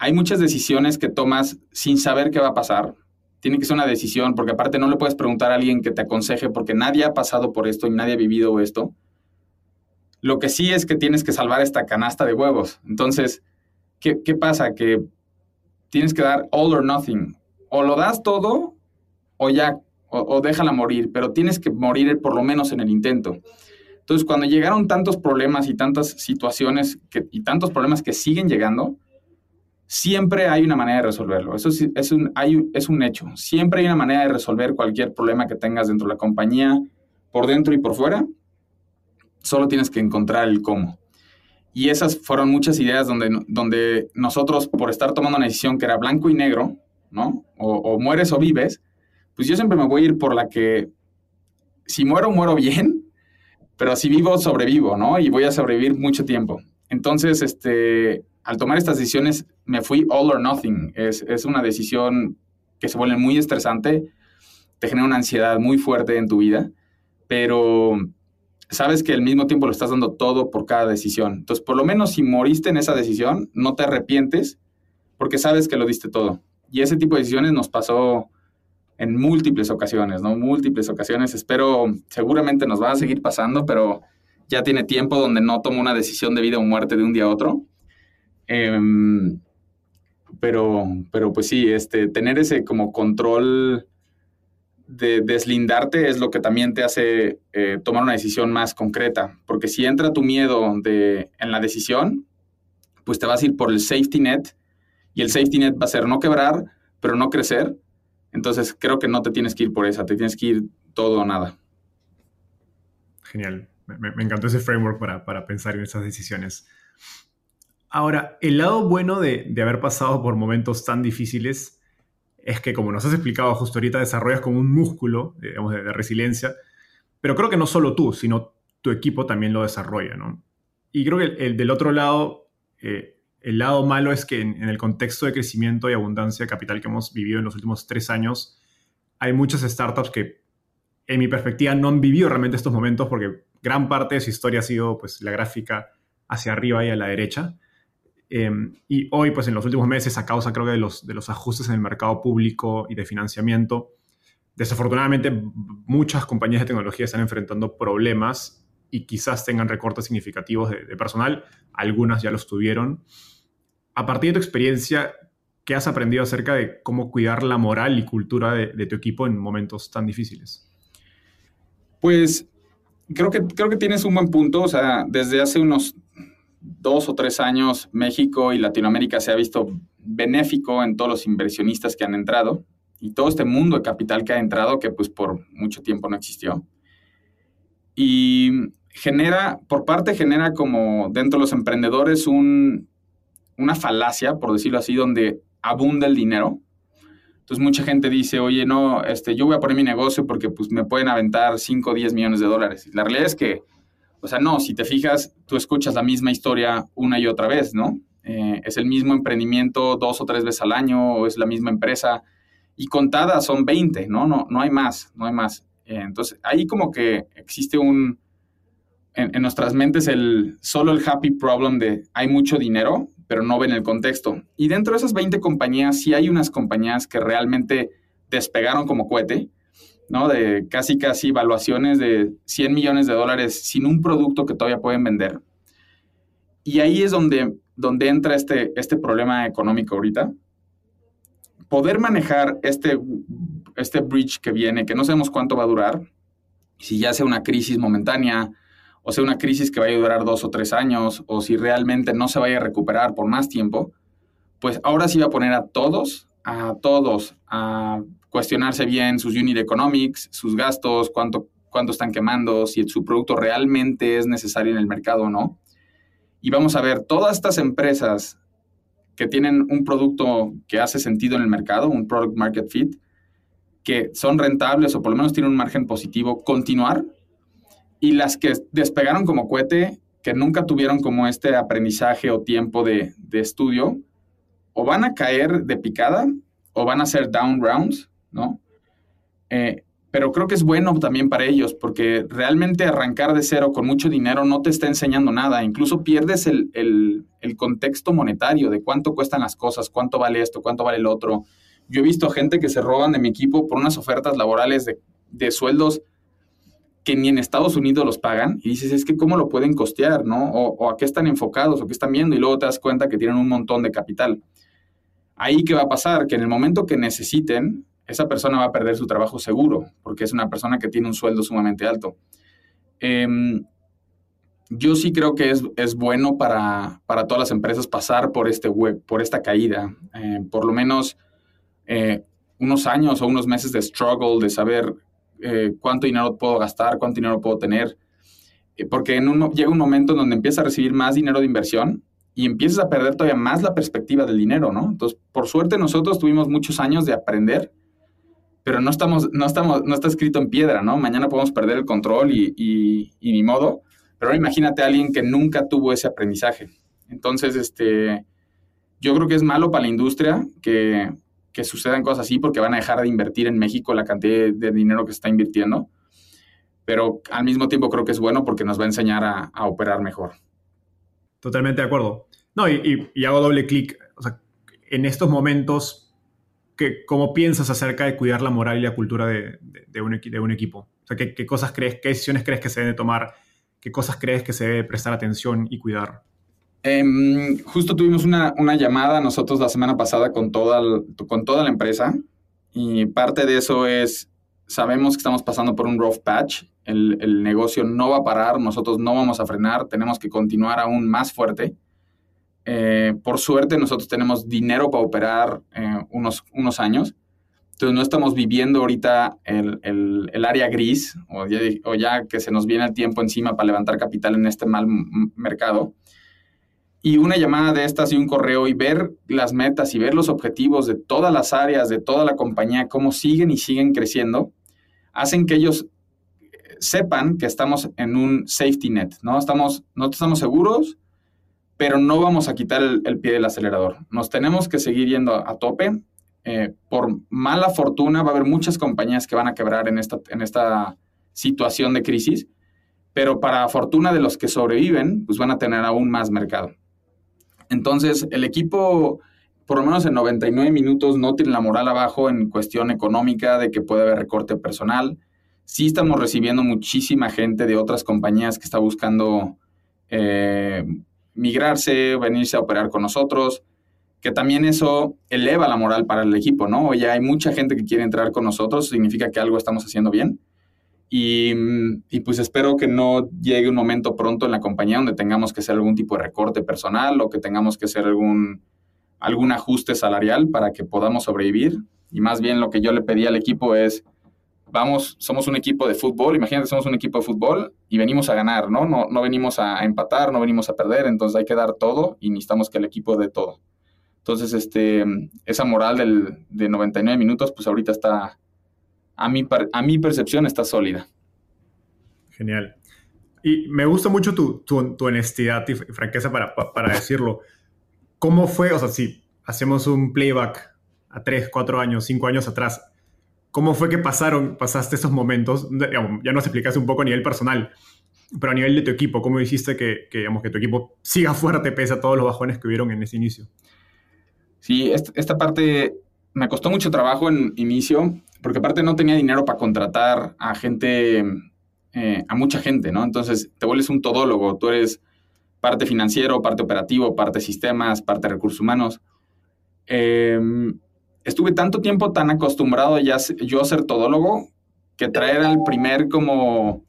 hay muchas decisiones que tomas sin saber qué va a pasar. Tiene que ser una decisión, porque aparte no le puedes preguntar a alguien que te aconseje, porque nadie ha pasado por esto y nadie ha vivido esto. Lo que sí es que tienes que salvar esta canasta de huevos. Entonces, ¿qué, pasa? Que tienes que dar all or nothing. O lo das todo o ya, o, déjala morir, pero tienes que morir por lo menos en el intento. Entonces, cuando llegaron tantos problemas y tantas situaciones y tantos problemas que siguen llegando, siempre hay una manera de resolverlo. Eso es, un, hay, es un hecho. Siempre hay una manera de resolver cualquier problema que tengas dentro de la compañía, por dentro y por fuera. Solo tienes que encontrar el cómo. Y esas fueron muchas ideas donde, donde nosotros, por estar tomando una decisión que era blanco y negro, ¿no? O, o mueres o vives, pues yo siempre me voy a ir por la que, si muero, muero bien, pero si vivo, sobrevivo, ¿no? Y voy a sobrevivir mucho tiempo. Entonces, este, al tomar estas decisiones me fui all or nothing. Es, una decisión que se vuelve muy estresante, te genera una ansiedad muy fuerte en tu vida, pero sabes que al mismo tiempo lo estás dando todo por cada decisión. Entonces, por lo menos si moriste en esa decisión, no te arrepientes porque sabes que lo diste todo. Y ese tipo de decisiones nos pasó en múltiples ocasiones, ¿no? Múltiples ocasiones. Espero, seguramente nos va a seguir pasando, pero ya tiene tiempo donde no tomo una decisión de vida o muerte de un día a otro. Em, pero, pero pues sí, este, tener ese como control de deslindarte es lo que también te hace eh, tomar una decisión más concreta, porque si entra tu miedo de, en la decisión, pues te vas a ir por el safety net y el safety net va a ser no quebrar, pero no crecer. Entonces creo que no te tienes que ir por esa, te tienes que ir todo o nada. Genial, me, me encantó ese framework para, para pensar en esas decisiones. Ahora, el lado bueno de, haber pasado por momentos tan difíciles es que, como nos has explicado justo ahorita, desarrollas como un músculo, digamos, de, resiliencia, pero creo que no solo tú, sino tu equipo también lo desarrolla, ¿no? Y creo que el, del otro lado, eh, el lado malo es que en, el contexto de crecimiento y abundancia de capital que hemos vivido en los últimos tres años, hay muchas startups que, en mi perspectiva, no han vivido realmente estos momentos porque gran parte de su historia ha sido pues, la gráfica hacia arriba y a la derecha. Em, y hoy, pues en los últimos meses, a causa creo que de los, de los ajustes en el mercado público y de financiamiento, desafortunadamente muchas compañías de tecnología están enfrentando problemas y quizás tengan recortes significativos de, personal. Algunas ya los tuvieron. A partir de tu experiencia, ¿qué has aprendido acerca de cómo cuidar la moral y cultura de, de tu equipo en momentos tan difíciles? Pues creo que, creo que tienes un buen punto. O sea, desde hace unos dos o tres años México y Latinoamérica se ha visto benéfico en todos los inversionistas que han entrado y todo este mundo de capital que ha entrado que pues por mucho tiempo no existió. Y genera, por parte genera como dentro de los emprendedores un, una falacia, por decirlo así, donde abunda el dinero. Entonces mucha gente dice, oye, no, este, yo voy a poner mi negocio porque pues me pueden aventar 5 o 10 millones de dólares. La realidad es que o sea, no, si te fijas, tú escuchas la misma historia una y otra vez, ¿no? Eh, es el mismo emprendimiento dos o tres veces al año, o es la misma empresa, y contadas son 20, ¿no? No, no hay más, no hay más. Eh, entonces, ahí como que existe un, en, nuestras mentes, el, solo el happy problem de hay mucho dinero, pero no ven el contexto. Y dentro de esas 20 compañías, sí hay unas compañías que realmente despegaron como cohete, ¿no? De casi, casi evaluaciones de 100 millones de dólares sin un producto que todavía pueden vender. y ahí es donde, donde entra este, este problema económico ahorita. Poder manejar este, este bridge que viene, que no sabemos cuánto va a durar, si ya sea una crisis momentánea, o sea una crisis que vaya a durar dos o tres años, o si realmente no se vaya a recuperar por más tiempo, pues ahora sí va a poner a todos, a todos, a cuestionarse bien sus unit economics, sus gastos, cuánto, cuánto están quemando, si su producto realmente es necesario en el mercado o no. Y vamos a ver todas estas empresas que tienen un producto que hace sentido en el mercado, un product market fit, que son rentables o por lo menos tienen un margen positivo, continuar y las que despegaron como cohete, que nunca tuvieron como este aprendizaje o tiempo de, estudio, o van a caer de picada o van a ser down rounds, ¿no? Eh, pero creo que es bueno también para ellos porque realmente arrancar de cero con mucho dinero no te está enseñando nada, incluso pierdes el, contexto monetario de cuánto cuestan las cosas, cuánto vale esto, cuánto vale el otro. Yo he visto gente que se roban de mi equipo por unas ofertas laborales de, sueldos que ni en Estados Unidos los pagan y dices, es que cómo lo pueden costear, ¿no? O, a qué están enfocados o qué están viendo y luego te das cuenta que tienen un montón de capital. Ahí qué va a pasar, que en el momento que necesiten, esa persona va a perder su trabajo seguro, porque es una persona que tiene un sueldo sumamente alto. Em, yo sí creo que es, es bueno para, para, todas las empresas pasar por, este web, por esta caída, eh, por lo menos eh, unos años o unos meses de struggle, de saber eh, cuánto dinero puedo gastar, cuánto dinero puedo tener, porque llega un momento en donde empiezas a recibir más dinero de inversión y empiezas a perder todavía más la perspectiva del dinero, ¿no? Entonces, por suerte nosotros tuvimos muchos años de aprender, pero no estamos, no estamos, no está escrito en piedra, ¿no? Mañana podemos perder el control y, y, y ni modo, pero ahora imagínate a alguien que nunca tuvo ese aprendizaje. Entonces, este, yo creo que es malo para la industria que que sucedan cosas así porque van a dejar de invertir en México la cantidad de dinero que se está invirtiendo. Pero al mismo tiempo creo que es bueno porque nos va a enseñar a, operar mejor. Totalmente de acuerdo. No, y, hago doble clic. O sea, en estos momentos, ¿qué, ¿cómo piensas acerca de cuidar la moral y la cultura de, un, equipo? O sea, ¿qué, ¿qué, cosas crees, qué decisiones crees que se deben tomar? ¿Qué cosas crees que se debe prestar atención y cuidar? Em, justo tuvimos una, llamada nosotros la semana pasada con toda, con toda la empresa y parte de eso es, sabemos que estamos pasando por un rough patch, el, negocio no va a parar, nosotros no vamos a frenar, tenemos que continuar aún más fuerte. Eh, por suerte nosotros tenemos dinero para operar eh, unos, unos años, entonces no estamos viviendo ahorita el, el, área gris o ya, que se nos viene el tiempo encima para levantar capital en este mal mercado y una llamada de estas y un correo y ver las metas y ver los objetivos de todas las áreas, de toda la compañía, cómo siguen y siguen creciendo, hacen que ellos sepan que estamos en un safety net, ¿no? Estamos, no estamos seguros, pero no vamos a quitar el, pie del acelerador. Nos tenemos que seguir yendo a, tope. Eh, por mala fortuna va a haber muchas compañías que van a quebrar en esta, en esta situación de crisis, pero para fortuna de los que sobreviven, pues van a tener aún más mercado. Entonces, el equipo, por lo menos en 99 minutos, no tiene la moral abajo en cuestión económica de que puede haber recorte personal. Sí estamos recibiendo muchísima gente de otras compañías que está buscando eh, migrarse, venirse a operar con nosotros, que también eso eleva la moral para el equipo, ¿no? Ya hay mucha gente que quiere entrar con nosotros, significa que algo estamos haciendo bien. Y, pues espero que no llegue un momento pronto en la compañía donde tengamos que hacer algún tipo de recorte personal o que tengamos que hacer algún, algún ajuste salarial para que podamos sobrevivir. Y más bien lo que yo le pedí al equipo es, vamos, somos un equipo de fútbol, imagínate, somos un equipo de fútbol y venimos a ganar, ¿no? No, no venimos a empatar, no venimos a perder, entonces hay que dar todo y necesitamos que el equipo dé todo. Entonces, este, esa moral del, de 99 minutos, pues ahorita está, a mi, a mi percepción está sólida. Genial. Y me gusta mucho tu, tu, honestidad y franqueza para, para, decirlo. ¿Cómo fue? O sea, si hacemos un playback a 3, 4 años, 5 años atrás, ¿cómo fue que pasaron, pasaste esos momentos? ya nos explicaste un poco a nivel personal, pero a nivel de tu equipo, ¿cómo hiciste que, que, digamos, que tu equipo siga fuerte pese a todos los bajones que hubieron en ese inicio? Sí, esta parte me costó mucho trabajo en inicio, porque aparte no tenía dinero para contratar a gente, eh, a mucha gente, ¿no? Entonces te vuelves un todólogo, tú eres parte financiero, parte operativo, parte sistemas, parte recursos humanos. Em, estuve tanto tiempo tan acostumbrado ya yo a ser todólogo que traer al primer como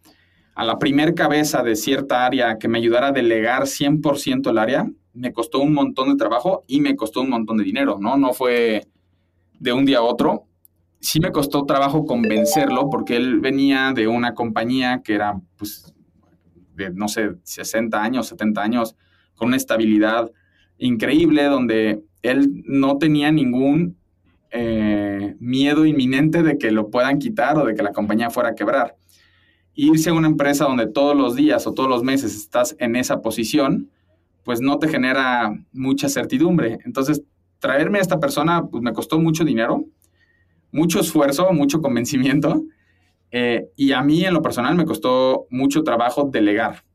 a la primer cabeza de cierta área que me ayudara a delegar 100% el área, me costó un montón de trabajo y me costó un montón de dinero, ¿no? No fue de un día a otro. Sí me costó trabajo convencerlo porque él venía de una compañía que era, pues, de, no sé, 60 años, 70 años, con una estabilidad increíble, donde él no tenía ningún eh, miedo inminente de que lo puedan quitar o de que la compañía fuera a quebrar. Irse a una empresa donde todos los días o todos los meses estás en esa posición, pues no te genera mucha certidumbre. Entonces, traerme a esta persona, pues me costó mucho dinero, mucho esfuerzo, mucho convencimiento, eh, y a mí en lo personal me costó mucho trabajo delegar.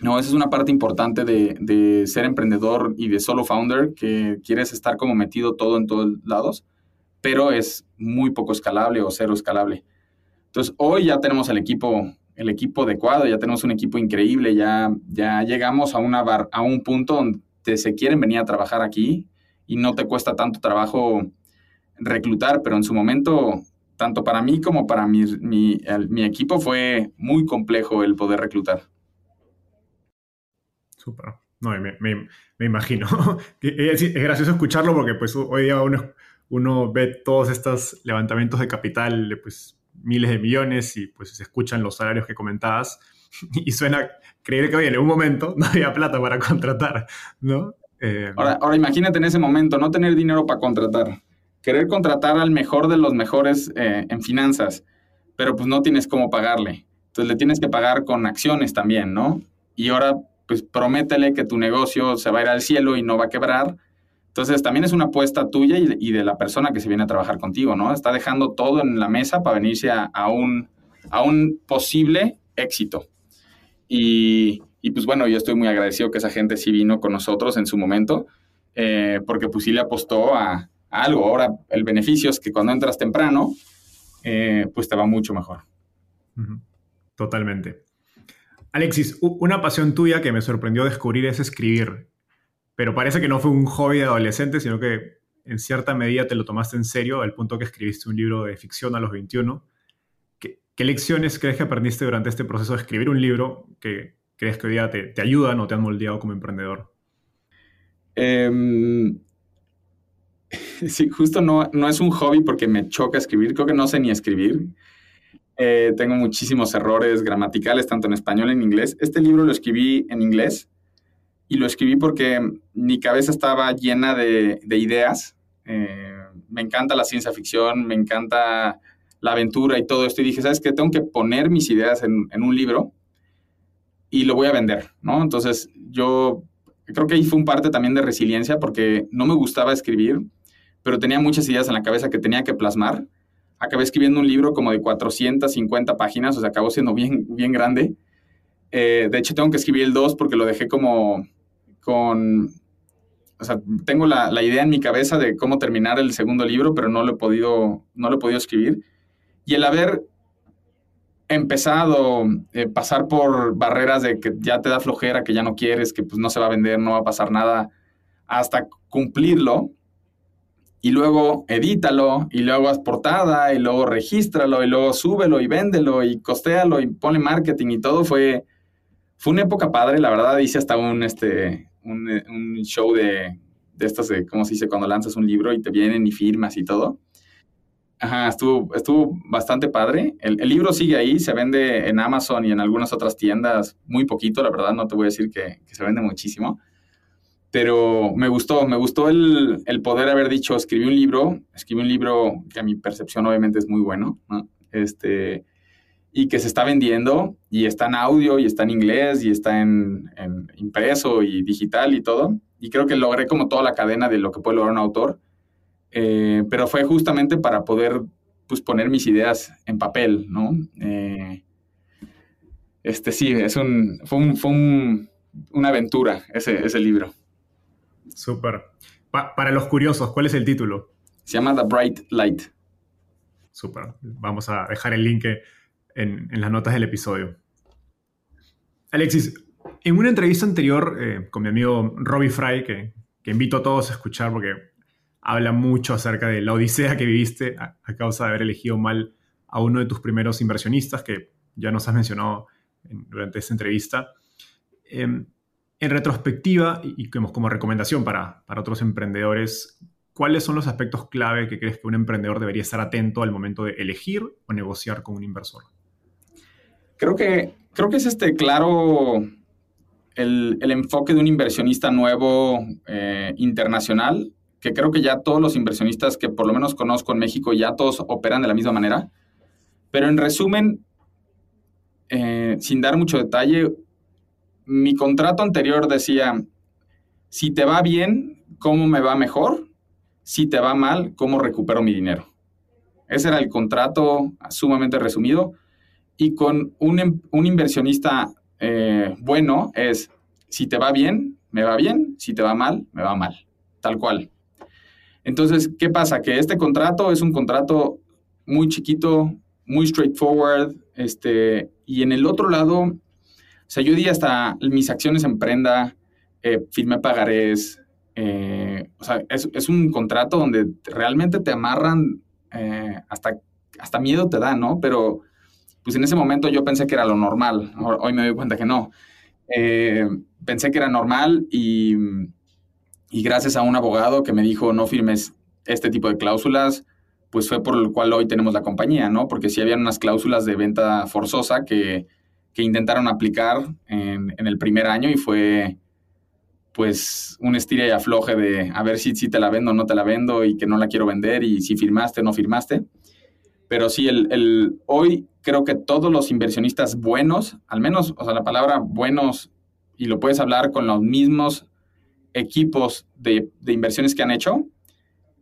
No, esa es una parte importante de, de, ser emprendedor y de solo founder, que quieres estar como metido todo en todos lados, pero es muy poco escalable o cero escalable. Entonces, hoy ya tenemos el equipo, el equipo adecuado, ya tenemos un equipo increíble, ya, ya llegamos a, una bar, a un punto donde se quieren venir a trabajar aquí y no te cuesta tanto trabajo reclutar, pero en su momento, tanto para mí como para mi, mi, mi equipo, fue muy complejo el poder reclutar. Súper. No, me, me, me imagino. es, gracioso escucharlo porque pues hoy día uno, uno ve todos estos levantamientos de capital de pues miles de millones y pues se escuchan los salarios que comentabas y suena creer que, oye, en un momento no había plata para contratar, ¿no? Eh, ahora, ahora imagínate en ese momento no tener dinero para contratar, querer contratar al mejor de los mejores eh, en finanzas, pero pues no tienes cómo pagarle. Entonces le tienes que pagar con acciones también, ¿no? Y ahora pues prométele que tu negocio se va a ir al cielo y no va a quebrar. Entonces también es una apuesta tuya y de, la persona que se viene a trabajar contigo, ¿no? Está dejando todo en la mesa para venirse a, un, a un posible éxito. Y, y, pues bueno, yo estoy muy agradecido que esa gente sí vino con nosotros en su momento, eh, porque pues sí le apostó a, algo. Ahora el beneficio es que cuando entras temprano, eh, pues te va mucho mejor. Totalmente. Alexis, una pasión tuya que me sorprendió descubrir es escribir, pero parece que no fue un hobby de adolescente, sino que en cierta medida te lo tomaste en serio al punto que escribiste un libro de ficción a los 21. ¿Qué, lecciones crees que aprendiste durante este proceso de escribir un libro que crees que hoy día te, ayudan o te han moldeado como emprendedor? Em, sí, justo no, no es un hobby porque me choca escribir, creo que no sé ni escribir. Eh, tengo muchísimos errores gramaticales, tanto en español como en inglés. Este libro lo escribí en inglés y lo escribí porque mi cabeza estaba llena de, ideas. Eh, me encanta la ciencia ficción, me encanta la aventura y todo esto. Y dije, ¿sabes qué? Tengo que poner mis ideas en, en un libro y lo voy a vender, ¿no? Entonces yo creo que ahí fue un parte también de resiliencia porque no me gustaba escribir, pero tenía muchas ideas en la cabeza que tenía que plasmar acabé escribiendo un libro como de 450 páginas, o sea, acabó siendo bien, bien grande. Eh, de hecho, tengo que escribir el 2 porque lo dejé como con... O sea, tengo la, la, idea en mi cabeza de cómo terminar el segundo libro, pero no lo he podido, no lo he podido escribir. Y el haber empezado eh, pasar por barreras de que ya te da flojera, que ya no quieres, que pues no se va a vender, no va a pasar nada, hasta cumplirlo, y luego edítalo, y luego haz portada, y luego regístralo, y luego súbelo y véndelo, y costéalo, y ponle marketing y todo, fue, fue una época padre, la verdad, hice hasta un, este, un, un show de, de estas, de, ¿cómo se dice? Cuando lanzas un libro y te vienen y firmas y todo. Ajá, estuvo, estuvo bastante padre. El, el, libro sigue ahí, se vende en Amazon y en algunas otras tiendas muy poquito, la verdad, no te voy a decir que, que se vende muchísimo pero me gustó, me gustó el, el, poder haber dicho, escribí un libro, escribí un libro que a mi percepción obviamente es muy bueno, ¿no? este, y que se está vendiendo y está en audio y está en inglés y está en, en, impreso y digital y todo. Y creo que logré como toda la cadena de lo que puede lograr un autor, eh, pero fue justamente para poder pues, poner mis ideas en papel, ¿no? Eh, este sí, es un, fue, un, fue un, una aventura ese, ese libro. Súper. para los curiosos, ¿cuál es el título? Se llama The Bright Light. Súper. Vamos a dejar el link en, las notas del episodio. Alexis, En una entrevista anterior eh, con mi amigo Robbie Fry, que, invito a todos a escuchar porque habla mucho acerca de la odisea que viviste a, causa de haber elegido mal a uno de tus primeros inversionistas, que ya nos has mencionado durante esta entrevista. Em, en retrospectiva y, como, recomendación para otros emprendedores, ¿cuáles son los aspectos clave que crees que un emprendedor debería estar atento al momento de elegir o negociar con un inversor? Creo que, creo que es este claro el, enfoque de un inversionista nuevo eh, internacional, que creo que ya todos los inversionistas que por lo menos conozco en México ya todos operan de la misma manera. Pero en resumen, eh, sin dar mucho detalle, mi contrato anterior decía, si te va bien, ¿cómo me va mejor? Si te va mal, ¿cómo recupero mi dinero? Ese era el contrato sumamente resumido. Y con un, em, un inversionista eh, bueno es, si te va bien, me va bien, si te va mal, me va mal, tal cual. Entonces, ¿qué pasa? Que este contrato es un contrato muy chiquito, muy straightforward, este, y en el otro lado, o sea, yo di hasta mis acciones en prenda, eh, firmé pagarés, eh, o sea, es, un contrato donde realmente te amarran, hasta, hasta miedo te da, ¿no? Pero pues en ese momento yo pensé que era lo normal, hoy me doy cuenta que no. Eh, pensé que era normal y, gracias a un abogado que me dijo no firmes este tipo de cláusulas, pues fue por lo cual hoy tenemos la compañía, ¿no? Porque sí habían unas cláusulas de venta forzosa que, que intentaron aplicar en, en, el primer año y fue pues un estira y afloje de a ver si, si te la vendo o no te la vendo y que no la quiero vender y si firmaste o no firmaste. Pero sí, el, el, hoy creo que todos los inversionistas buenos, al menos, o sea, la palabra buenos, y lo puedes hablar con los mismos equipos de, de inversiones que han hecho,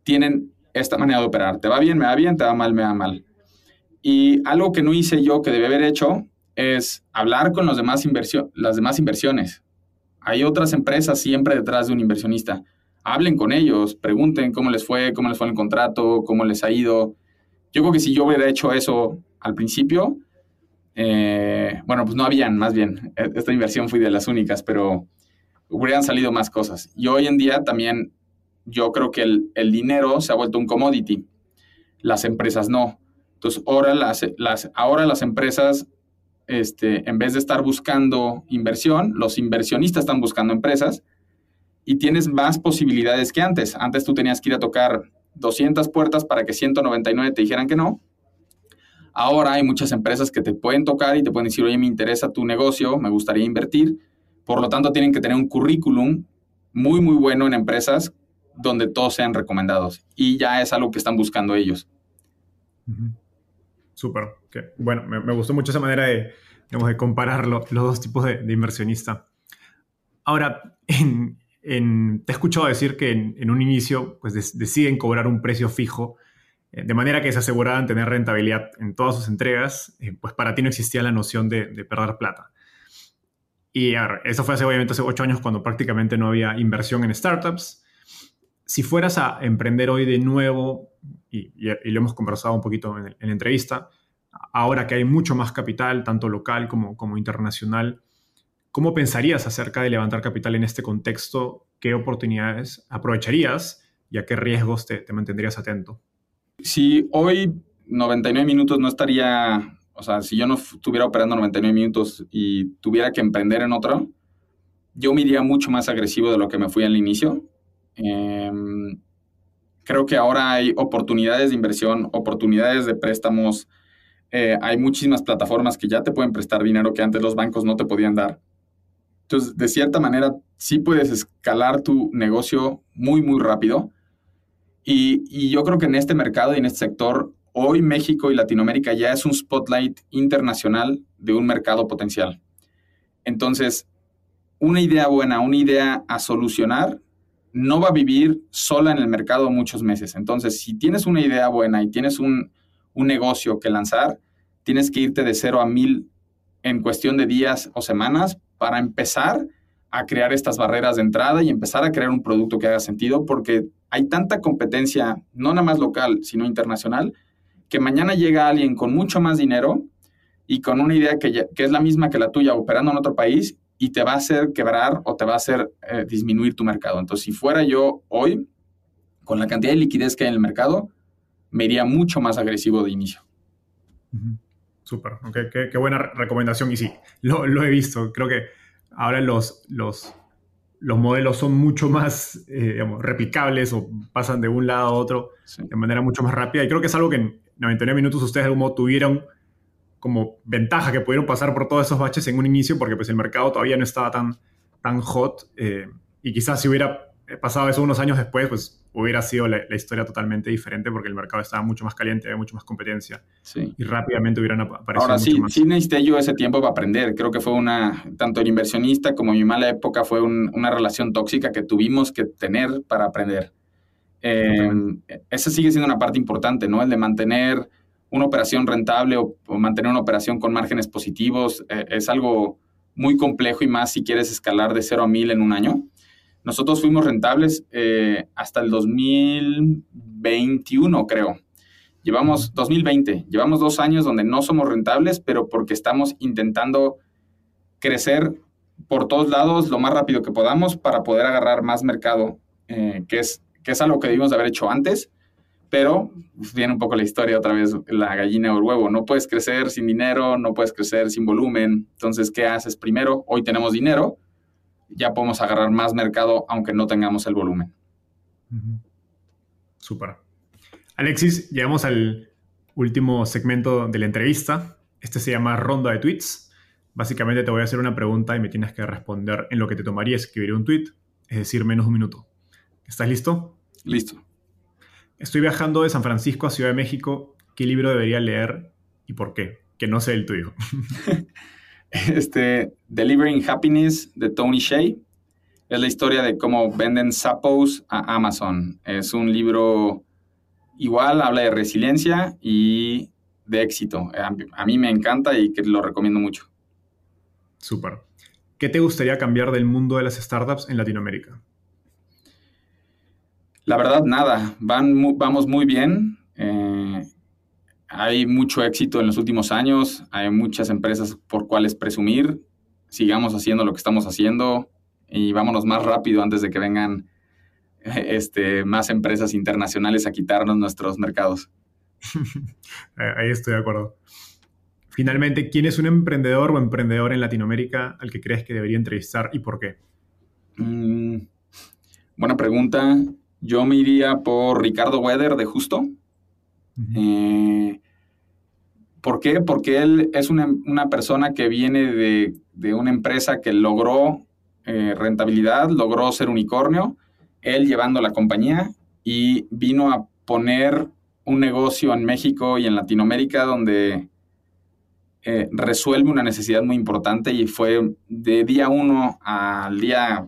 tienen esta manera de operar. Te va bien, me va bien, te va mal, me va mal. Y algo que no hice yo que debe haber hecho es hablar con los demás las demás inversiones. Hay otras empresas siempre detrás de un inversionista. Hablen con ellos, pregunten cómo les fue, cómo les fue el contrato, cómo les ha ido, yo creo que si yo hubiera hecho eso al principio, eh, bueno, pues no habían, más bien. E, esta inversión fui de las únicas, pero hubieran salido más cosas. Y hoy en día también yo creo que el, dinero se ha vuelto un commodity. Las empresas no. Entonces, ahora las, las, ahora las empresas, este, en vez de estar buscando inversión, los inversionistas están buscando empresas y tienes más posibilidades que antes. Antes tú tenías que ir a tocar 200 puertas para que 199 te dijeran que no. Ahora hay muchas empresas que te pueden tocar y te pueden decir, oye, me interesa tu negocio, me gustaría invertir. Por lo tanto, tienen que tener un currículum muy, muy bueno en empresas donde todos sean recomendados. Y ya es algo que están buscando ellos. Súper. Bueno, me, gustó mucho esa manera de, de comparar los dos tipos de, de inversionista. Ahora, en, te he escuchado decir que en, un inicio pues, deciden cobrar un precio fijo, eh, de manera que se aseguraban tener rentabilidad en todas sus entregas, eh, pues para ti no existía la noción de, perder plata. Y eso fue hace, obviamente hace ocho años cuando prácticamente no había inversión en startups. Si fueras a emprender hoy de nuevo, y, lo hemos conversado un poquito en, la entrevista, ahora que hay mucho más capital, tanto local como internacional, ¿Cómo pensarías acerca de levantar capital en este contexto? ¿Qué oportunidades aprovecharías y a qué riesgos te, mantendrías atento? Si hoy 99 minutos no estaría, o sea, si yo no estuviera operando 99 minutos y tuviera que emprender en otro, yo me iría mucho más agresivo de lo que me fui al inicio. Em, creo que ahora hay oportunidades de inversión, oportunidades de préstamos. Eh, hay muchísimas plataformas que ya te pueden prestar dinero que antes los bancos no te podían dar. Entonces, de cierta manera, sí puedes escalar tu negocio muy, muy rápido. Y, yo creo que en este mercado y en este sector, hoy México y Latinoamérica ya es un spotlight internacional de un mercado potencial. Entonces, una idea buena, una idea a solucionar, no va a vivir sola en el mercado muchos meses. Entonces, si tienes una idea buena y tienes un, un negocio que lanzar, tienes que irte de cero a mil en cuestión de días o semanas para empezar a crear estas barreras de entrada y empezar a crear un producto que haga sentido, porque hay tanta competencia, no nada más local, sino internacional, que mañana llega alguien con mucho más dinero y con una idea que, es la misma que la tuya operando en otro país y te va a hacer quebrar o te va a hacer eh, disminuir tu mercado. Entonces, si fuera yo hoy, con la cantidad de liquidez que hay en el mercado, me iría mucho más agresivo de inicio. Súper, qué, buena recomendación. Y sí, lo, he visto. Creo que ahora los, los, los modelos son mucho más eh, replicables o pasan de un lado a otro de manera mucho más rápida. Y creo que es algo que en 99 minutos ustedes de algún modo tuvieron como ventaja que pudieron pasar por todos esos baches en un inicio porque pues el mercado todavía no estaba tan, tan hot eh, y quizás si hubiera pasado eso unos años después pues hubiera sido la, historia totalmente diferente porque el mercado estaba mucho más caliente, había mucho más competencia y rápidamente hubieran aparecido Ahora sí, sí necesité yo ese tiempo para aprender. Creo que fue una, tanto el inversionista como mi mala época fue una relación tóxica que tuvimos que tener para aprender. Eh, esa sigue siendo una parte importante, ¿no? El de mantener una operación rentable o, mantener una operación con márgenes positivos eh, es algo muy complejo y más si quieres escalar de 0 a 1000 en un año. Nosotros fuimos rentables eh, hasta el 2021, creo. Llevamos 2020, llevamos dos años donde no somos rentables, pero porque estamos intentando crecer por todos lados lo más rápido que podamos para poder agarrar más mercado, eh, que, es, que es algo que debimos de haber hecho antes, pero pues, viene un poco la historia otra vez, la gallina o el huevo. No puedes crecer sin dinero, no puedes crecer sin volumen. Entonces, ¿qué haces primero? Hoy tenemos dinero, ya podemos agarrar más mercado aunque no tengamos el volumen. Súper. Alexis, llegamos al último segmento de la entrevista. Este se llama ronda de tweets. Básicamente te voy a hacer una pregunta y me tienes que responder en lo que te tomaría escribir un tweet, es decir, menos de un minuto. ¿Estás listo? Listo. Estoy viajando de San Francisco a Ciudad de México. ¿Qué libro debería leer y por qué? Que no sé el tuyo. este, Delivering Happiness de Tony Shea. Es la historia de cómo venden sapos a Amazon. Es un libro igual, habla de resiliencia y de éxito. A, mí me encanta y que lo recomiendo mucho. Súper. ¿Qué te gustaría cambiar del mundo de las startups en Latinoamérica? La verdad, nada. Van, vamos muy bien. Eh, hay mucho éxito en los últimos años, hay muchas empresas por cuales presumir, sigamos haciendo lo que estamos haciendo y vámonos más rápido antes de que vengan este, más empresas internacionales a quitarnos nuestros mercados. Ahí estoy de acuerdo. Finalmente, ¿quién es un emprendedor o emprendedor en Latinoamérica al que crees que debería entrevistar y por qué? Mm, buena pregunta. Yo me iría por Ricardo Weather de Justo. Eh, ¿Por qué? Porque él es una, persona que viene de, una empresa que logró eh, rentabilidad, logró ser unicornio, él llevando la compañía y vino a poner un negocio en México y en Latinoamérica donde eh, resuelve una necesidad muy importante y fue de día uno al día,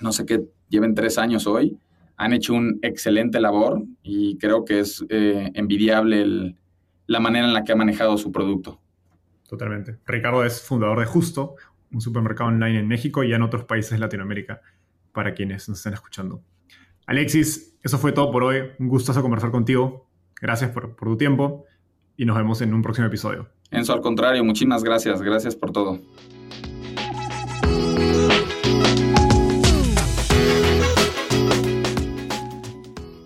no sé qué, lleven tres años hoy, han hecho un excelente labor y creo que es eh, envidiable la manera en la que ha manejado su producto. Totalmente. Ricardo es fundador de Justo, un supermercado online en México y en otros países de Latinoamérica, para quienes nos estén escuchando. Alexis, eso fue todo por hoy. Un gustazo conversar contigo. Gracias por, por tu tiempo y nos vemos en un próximo episodio. Enzo, al contrario, muchísimas gracias. Gracias por todo.